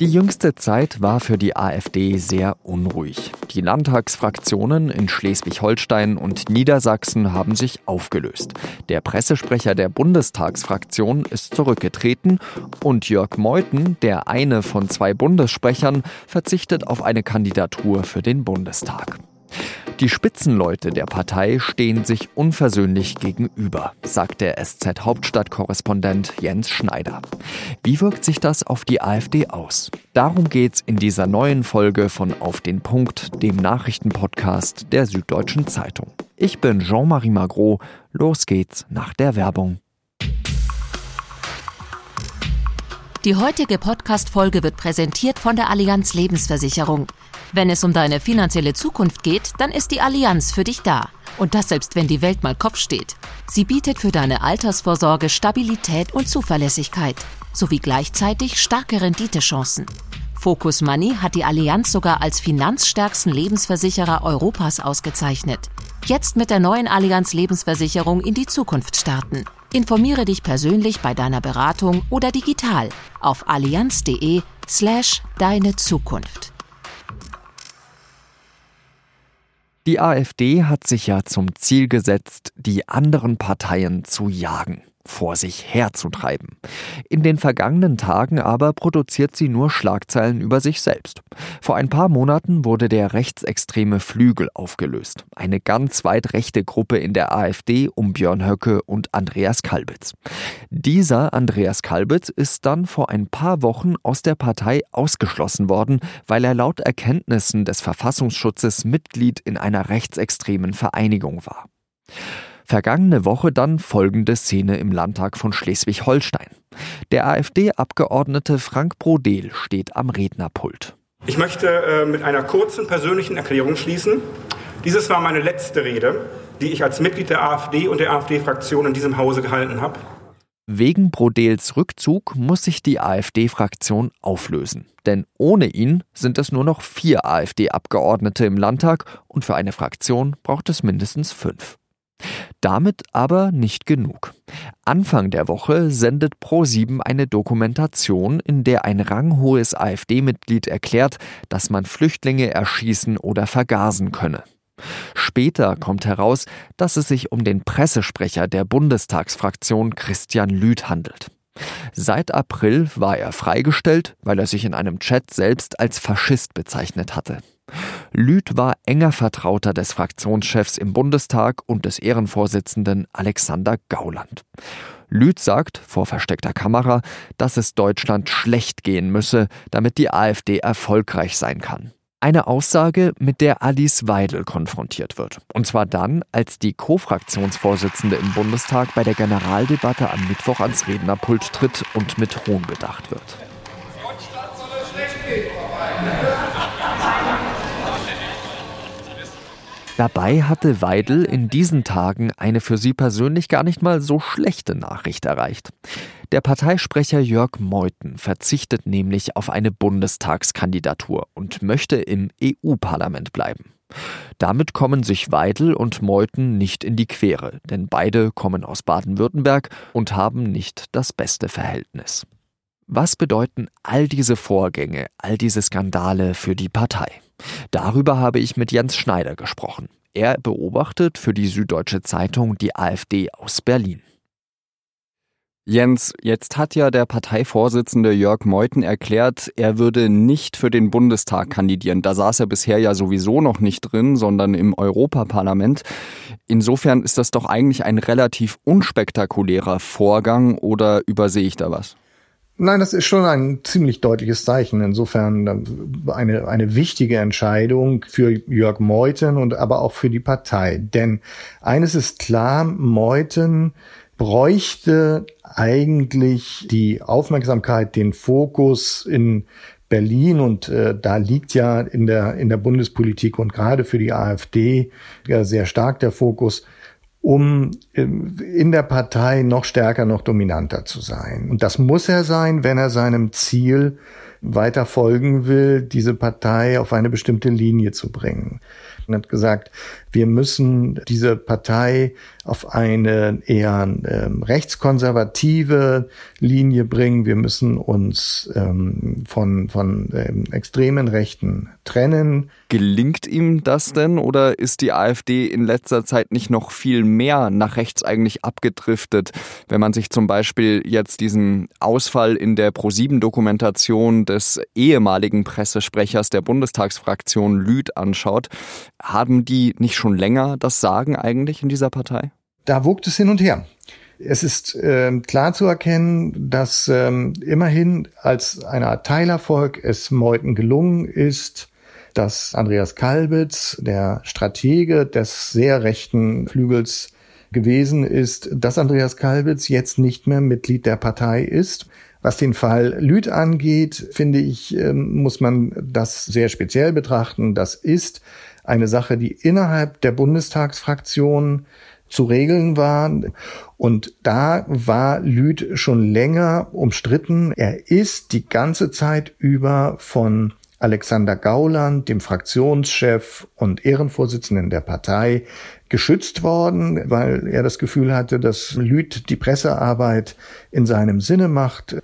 Die jüngste Zeit war für die AfD sehr unruhig. Die Landtagsfraktionen in Schleswig-Holstein und Niedersachsen haben sich aufgelöst. Der Pressesprecher der Bundestagsfraktion ist zurückgetreten und Jörg Meuthen, der eine von zwei Bundessprechern, verzichtet auf eine Kandidatur für den Bundestag. Die Spitzenleute der Partei stehen sich unversöhnlich gegenüber, sagt der SZ-Hauptstadtkorrespondent Jens Schneider. Wie wirkt sich das auf die AfD aus? Darum geht's in dieser neuen Folge von Auf den Punkt, dem Nachrichtenpodcast der Süddeutschen Zeitung. Ich bin Jean-Marie Magro. Los geht's nach der Werbung. Die heutige Podcast-Folge wird präsentiert von der Allianz Lebensversicherung. Wenn es um deine finanzielle Zukunft geht, dann ist die Allianz für dich da. Und das selbst wenn die Welt mal Kopf steht. Sie bietet für deine Altersvorsorge Stabilität und Zuverlässigkeit, sowie gleichzeitig starke Renditechancen. Focus Money hat die Allianz sogar als finanzstärksten Lebensversicherer Europas ausgezeichnet. Jetzt mit der neuen Allianz Lebensversicherung in die Zukunft starten. Informiere dich persönlich bei deiner Beratung oder digital auf allianz.de slash deine Zukunft. Die AfD hat sich ja zum Ziel gesetzt, die anderen Parteien zu jagen vor sich herzutreiben. In den vergangenen Tagen aber produziert sie nur Schlagzeilen über sich selbst. Vor ein paar Monaten wurde der rechtsextreme Flügel aufgelöst. Eine ganz weit rechte Gruppe in der AfD um Björn Höcke und Andreas Kalbitz. Dieser Andreas Kalbitz ist dann vor ein paar Wochen aus der Partei ausgeschlossen worden, weil er laut Erkenntnissen des Verfassungsschutzes Mitglied in einer rechtsextremen Vereinigung war. Vergangene Woche dann folgende Szene im Landtag von Schleswig-Holstein. Der AfD-Abgeordnete Frank Brodel steht am Rednerpult. Ich möchte äh, mit einer kurzen persönlichen Erklärung schließen. Dieses war meine letzte Rede, die ich als Mitglied der AfD und der AfD-Fraktion in diesem Hause gehalten habe. Wegen Brodels Rückzug muss sich die AfD-Fraktion auflösen. Denn ohne ihn sind es nur noch vier AfD-Abgeordnete im Landtag und für eine Fraktion braucht es mindestens fünf. Damit aber nicht genug. Anfang der Woche sendet Pro7 eine Dokumentation, in der ein ranghohes AfD-Mitglied erklärt, dass man Flüchtlinge erschießen oder vergasen könne. Später kommt heraus, dass es sich um den Pressesprecher der Bundestagsfraktion Christian Lüth handelt. Seit April war er freigestellt, weil er sich in einem Chat selbst als Faschist bezeichnet hatte. Lüth war enger Vertrauter des Fraktionschefs im Bundestag und des Ehrenvorsitzenden Alexander Gauland. Lüth sagt vor versteckter Kamera, dass es Deutschland schlecht gehen müsse, damit die AfD erfolgreich sein kann. Eine Aussage, mit der Alice Weidel konfrontiert wird. Und zwar dann, als die Co-Fraktionsvorsitzende im Bundestag bei der Generaldebatte am Mittwoch ans Rednerpult tritt und mit Hohn bedacht wird. Dabei hatte Weidel in diesen Tagen eine für sie persönlich gar nicht mal so schlechte Nachricht erreicht. Der Parteisprecher Jörg Meuthen verzichtet nämlich auf eine Bundestagskandidatur und möchte im EU-Parlament bleiben. Damit kommen sich Weidel und Meuthen nicht in die Quere, denn beide kommen aus Baden-Württemberg und haben nicht das beste Verhältnis. Was bedeuten all diese Vorgänge, all diese Skandale für die Partei? Darüber habe ich mit Jens Schneider gesprochen. Er beobachtet für die Süddeutsche Zeitung die AfD aus Berlin. Jens, jetzt hat ja der Parteivorsitzende Jörg Meuthen erklärt, er würde nicht für den Bundestag kandidieren. Da saß er bisher ja sowieso noch nicht drin, sondern im Europaparlament. Insofern ist das doch eigentlich ein relativ unspektakulärer Vorgang oder übersehe ich da was? Nein, das ist schon ein ziemlich deutliches Zeichen. Insofern äh, eine, eine wichtige Entscheidung für Jörg Meuthen und aber auch für die Partei. Denn eines ist klar, Meuthen bräuchte eigentlich die Aufmerksamkeit, den Fokus in Berlin und äh, da liegt ja in der in der Bundespolitik und gerade für die AfD ja sehr stark der Fokus um ähm, in der Partei noch stärker, noch dominanter zu sein. Und das muss er sein, wenn er seinem Ziel weiter folgen will, diese Partei auf eine bestimmte Linie zu bringen. Er hat gesagt, Wir müssen diese Partei auf eine eher ähm, rechtskonservative Linie bringen. Wir müssen uns ähm, von, von ähm, extremen Rechten trennen. Gelingt ihm das denn oder ist die AfD in letzter Zeit nicht noch viel mehr nach rechts eigentlich abgedriftet? Wenn man sich zum Beispiel jetzt diesen Ausfall in der ProSieben-Dokumentation des ehemaligen Pressesprechers der Bundestagsfraktion Lüth anschaut, haben die nicht schon länger das Sagen eigentlich in dieser Partei? Da wogt es hin und her. Es ist äh, klar zu erkennen, dass ähm, immerhin als eine Art Teilerfolg es Meuthen gelungen ist, dass Andreas Kalbitz, der Stratege des sehr rechten Flügels gewesen ist, dass Andreas Kalbitz jetzt nicht mehr Mitglied der Partei ist. Was den Fall Lüth angeht, finde ich, ähm, muss man das sehr speziell betrachten. Das ist eine Sache, die innerhalb der Bundestagsfraktion zu regeln war. Und da war Lüth schon länger umstritten. Er ist die ganze Zeit über von Alexander Gauland, dem Fraktionschef und Ehrenvorsitzenden der Partei, geschützt worden, weil er das Gefühl hatte, dass Lüth die Pressearbeit in seinem Sinne macht.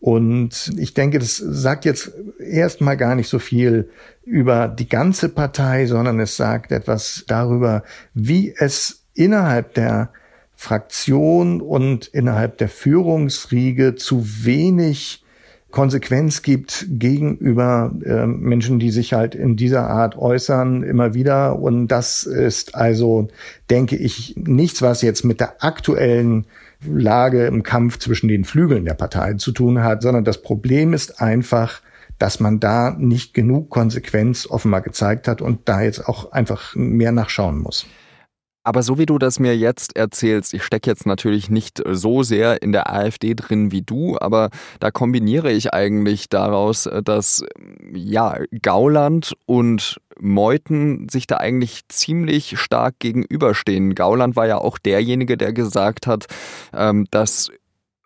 Und ich denke, das sagt jetzt erstmal gar nicht so viel über die ganze Partei, sondern es sagt etwas darüber, wie es innerhalb der Fraktion und innerhalb der Führungsriege zu wenig Konsequenz gibt gegenüber äh, Menschen, die sich halt in dieser Art äußern, immer wieder. Und das ist also, denke ich, nichts, was jetzt mit der aktuellen Lage im Kampf zwischen den Flügeln der Partei zu tun hat, sondern das Problem ist einfach, dass man da nicht genug Konsequenz offenbar gezeigt hat und da jetzt auch einfach mehr nachschauen muss. Aber so wie du das mir jetzt erzählst, ich stecke jetzt natürlich nicht so sehr in der AfD drin wie du, aber da kombiniere ich eigentlich daraus, dass ja Gauland und Meuthen sich da eigentlich ziemlich stark gegenüberstehen. Gauland war ja auch derjenige, der gesagt hat, ähm, dass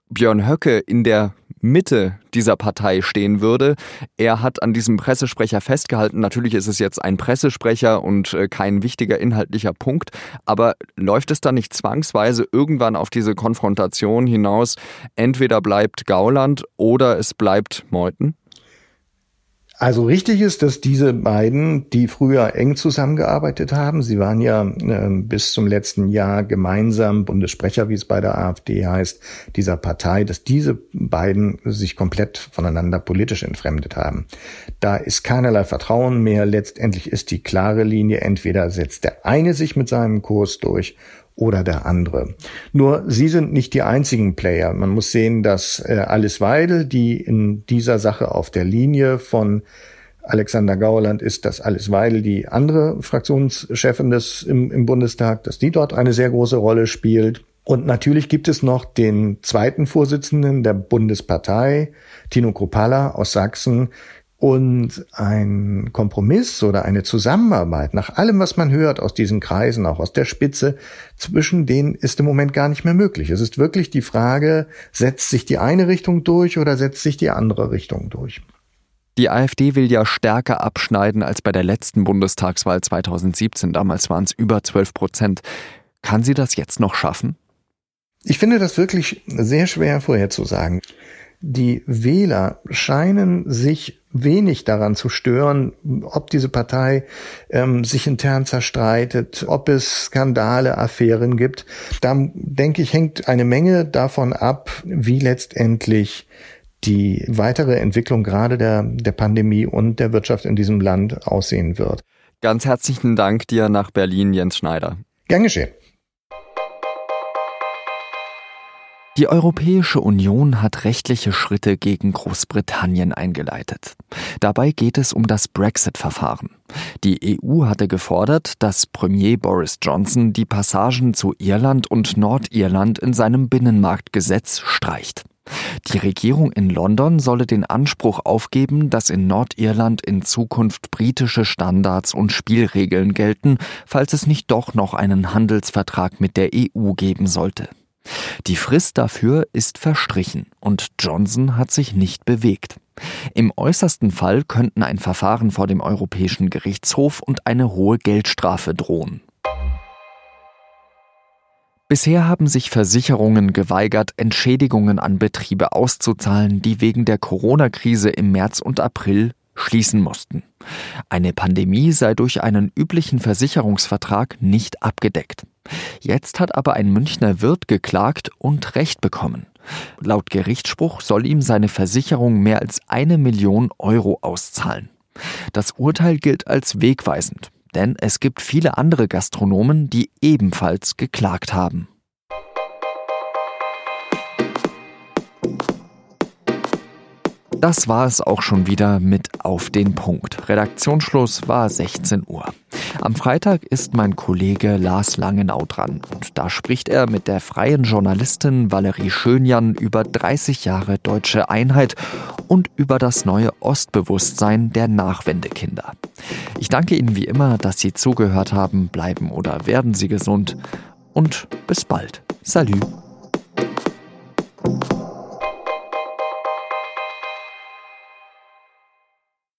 Björn Höcke in der Mitte dieser Partei stehen würde. Er hat an diesem Pressesprecher festgehalten. Natürlich ist es jetzt ein Pressesprecher und äh, kein wichtiger inhaltlicher Punkt. Aber läuft es dann nicht zwangsweise irgendwann auf diese Konfrontation hinaus? Entweder bleibt Gauland oder es bleibt Meuthen? Also richtig ist, dass diese beiden, die früher eng zusammengearbeitet haben, sie waren ja äh, bis zum letzten Jahr gemeinsam Bundessprecher, wie es bei der AfD heißt, dieser Partei, dass diese beiden sich komplett voneinander politisch entfremdet haben. Da ist keinerlei Vertrauen mehr. Letztendlich ist die klare Linie, entweder setzt der eine sich mit seinem Kurs durch oder der andere. Nur sie sind nicht die einzigen Player. Man muss sehen, dass äh, Alice Weidel, die in dieser Sache auf der Linie von Alexander Gauland ist, dass Alice Weidel, die andere Fraktionschefin des im, im Bundestag, dass die dort eine sehr große Rolle spielt. Und natürlich gibt es noch den zweiten Vorsitzenden der Bundespartei, Tino Kropala aus Sachsen, und ein Kompromiss oder eine Zusammenarbeit, nach allem, was man hört aus diesen Kreisen, auch aus der Spitze, zwischen denen ist im Moment gar nicht mehr möglich. Es ist wirklich die Frage, setzt sich die eine Richtung durch oder setzt sich die andere Richtung durch? Die AfD will ja stärker abschneiden als bei der letzten Bundestagswahl 2017. Damals waren es über 12 Prozent. Kann sie das jetzt noch schaffen? Ich finde das wirklich sehr schwer vorherzusagen. Die Wähler scheinen sich wenig daran zu stören, ob diese Partei ähm, sich intern zerstreitet, ob es Skandale, Affären gibt. Da denke ich, hängt eine Menge davon ab, wie letztendlich die weitere Entwicklung gerade der, der Pandemie und der Wirtschaft in diesem Land aussehen wird. Ganz herzlichen Dank dir nach Berlin, Jens Schneider. Gern geschehen. Die Europäische Union hat rechtliche Schritte gegen Großbritannien eingeleitet. Dabei geht es um das Brexit-Verfahren. Die EU hatte gefordert, dass Premier Boris Johnson die Passagen zu Irland und Nordirland in seinem Binnenmarktgesetz streicht. Die Regierung in London solle den Anspruch aufgeben, dass in Nordirland in Zukunft britische Standards und Spielregeln gelten, falls es nicht doch noch einen Handelsvertrag mit der EU geben sollte. Die Frist dafür ist verstrichen und Johnson hat sich nicht bewegt. Im äußersten Fall könnten ein Verfahren vor dem Europäischen Gerichtshof und eine hohe Geldstrafe drohen. Bisher haben sich Versicherungen geweigert, Entschädigungen an Betriebe auszuzahlen, die wegen der Corona-Krise im März und April schließen mussten. Eine Pandemie sei durch einen üblichen Versicherungsvertrag nicht abgedeckt. Jetzt hat aber ein Münchner Wirt geklagt und Recht bekommen. Laut Gerichtsspruch soll ihm seine Versicherung mehr als eine Million Euro auszahlen. Das Urteil gilt als wegweisend denn es gibt viele andere Gastronomen, die ebenfalls geklagt haben. Das war es auch schon wieder mit Auf den Punkt. Redaktionsschluss war 16 Uhr. Am Freitag ist mein Kollege Lars Langenau dran und da spricht er mit der freien Journalistin Valerie Schönjan über 30 Jahre deutsche Einheit und über das neue Ostbewusstsein der Nachwendekinder. Ich danke Ihnen wie immer, dass Sie zugehört haben. Bleiben oder werden Sie gesund und bis bald. Salü.